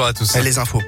bonjour à tous. Les infos.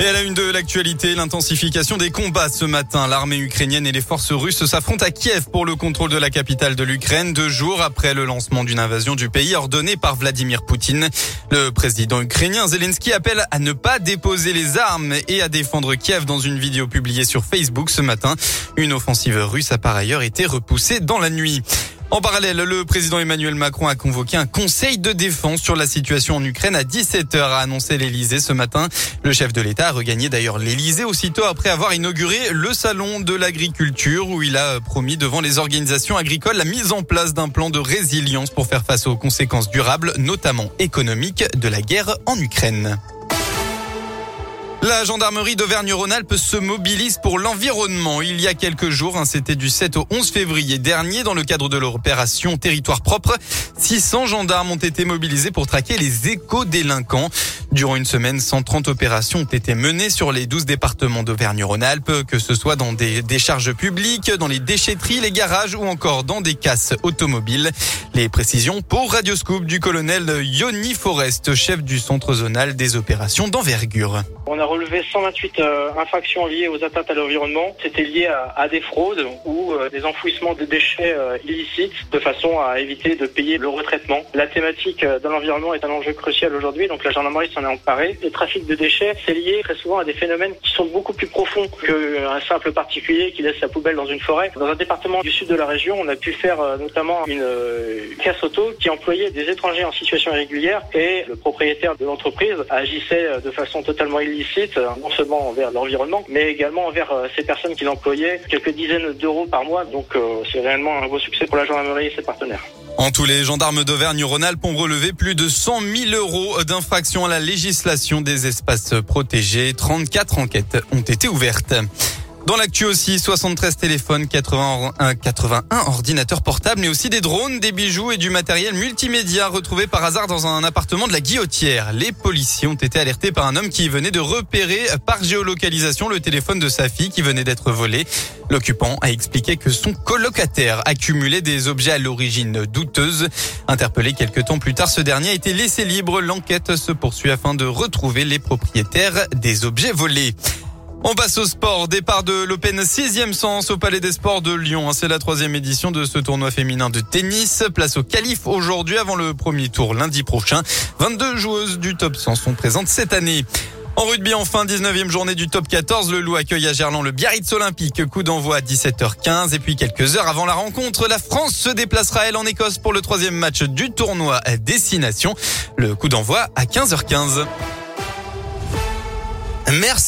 Et à la une de l'actualité, l'intensification des combats ce matin. L'armée ukrainienne et les forces russes s'affrontent à Kiev pour le contrôle de la capitale de l'Ukraine, deux jours après le lancement d'une invasion du pays ordonnée par Vladimir Poutine. Le président ukrainien Zelensky appelle à ne pas déposer les armes et à défendre Kiev dans une vidéo publiée sur Facebook ce matin. Une offensive russe a par ailleurs été repoussée dans la nuit. En parallèle, le président Emmanuel Macron a convoqué un conseil de défense sur la situation en Ukraine à 17h, a annoncé l'Elysée ce matin. Le chef de l'État a regagné d'ailleurs l'Elysée aussitôt après avoir inauguré le salon de l'agriculture où il a promis devant les organisations agricoles la mise en place d'un plan de résilience pour faire face aux conséquences durables, notamment économiques, de la guerre en Ukraine. La gendarmerie d'Auvergne-Rhône-Alpes se mobilise pour l'environnement. Il y a quelques jours, hein, c'était du 7 au 11 février dernier, dans le cadre de l'opération Territoire propre, 600 gendarmes ont été mobilisés pour traquer les éco-délinquants. Durant une semaine, 130 opérations ont été menées sur les 12 départements d'Auvergne-Rhône-Alpes, que ce soit dans des décharges publiques, dans les déchetteries, les garages ou encore dans des casses automobiles. Les précisions pour Radioscoop du colonel Yoni Forest, chef du centre zonal des opérations d'envergure. On a relevé 128 euh, infractions liées aux atteintes à l'environnement. C'était lié à, des fraudes ou euh, des enfouissements de déchets euh, illicites de façon à éviter de payer le retraitement. La thématique de l'environnement est un enjeu crucial aujourd'hui, donc la gendarmerie s'en est emparée. Le trafic de déchets, c'est lié très souvent à des phénomènes qui sont beaucoup plus profonds qu'un simple particulier qui laisse sa poubelle dans une forêt. Dans un département du sud de la région, on a pu faire notamment une casse auto qui employait des étrangers en situation irrégulière et le propriétaire de l'entreprise agissait de façon totalement illicite, non seulement envers l'environnement, mais également envers ces personnes qui l'employaient, quelques dizaines d'euros par mois. Donc c'est réellement un beau succès pour la gendarmerie et ses partenaires. En tous, les gendarmes d'Auvergne-Rhône-Alpes ont relevé plus de 100 000 euros d'infraction à la législation des espaces protégés. 34 enquêtes ont été ouvertes. Dans l'actu aussi, 73 téléphones, 81, 81 ordinateurs portables, mais aussi des drones, des bijoux et du matériel multimédia retrouvés par hasard dans un appartement de la Guillotière. Les policiers ont été alertés par un homme qui venait de repérer par géolocalisation le téléphone de sa fille qui venait d'être volé. L'occupant a expliqué que son colocataire accumulait des objets à l'origine douteuse. Interpellé quelques temps plus tard, ce dernier a été laissé libre. L'enquête se poursuit afin de retrouver les propriétaires des objets volés. On passe au sport. Départ de l'Open 6e sens au Palais des Sports de Lyon. C'est la troisième édition de ce tournoi féminin de tennis. Place au calife aujourd'hui avant le premier tour lundi prochain. 22 joueuses du top 100 sont présentes cette année. En rugby, enfin, 19e journée du top 14. Le Loup accueille à Gerland le Biarritz Olympique. Coup d'envoi à 17h15. Et puis quelques heures avant la rencontre, la France se déplacera, elle, en Écosse pour le troisième match du tournoi Destination. Le coup d'envoi à 15h15. Merci.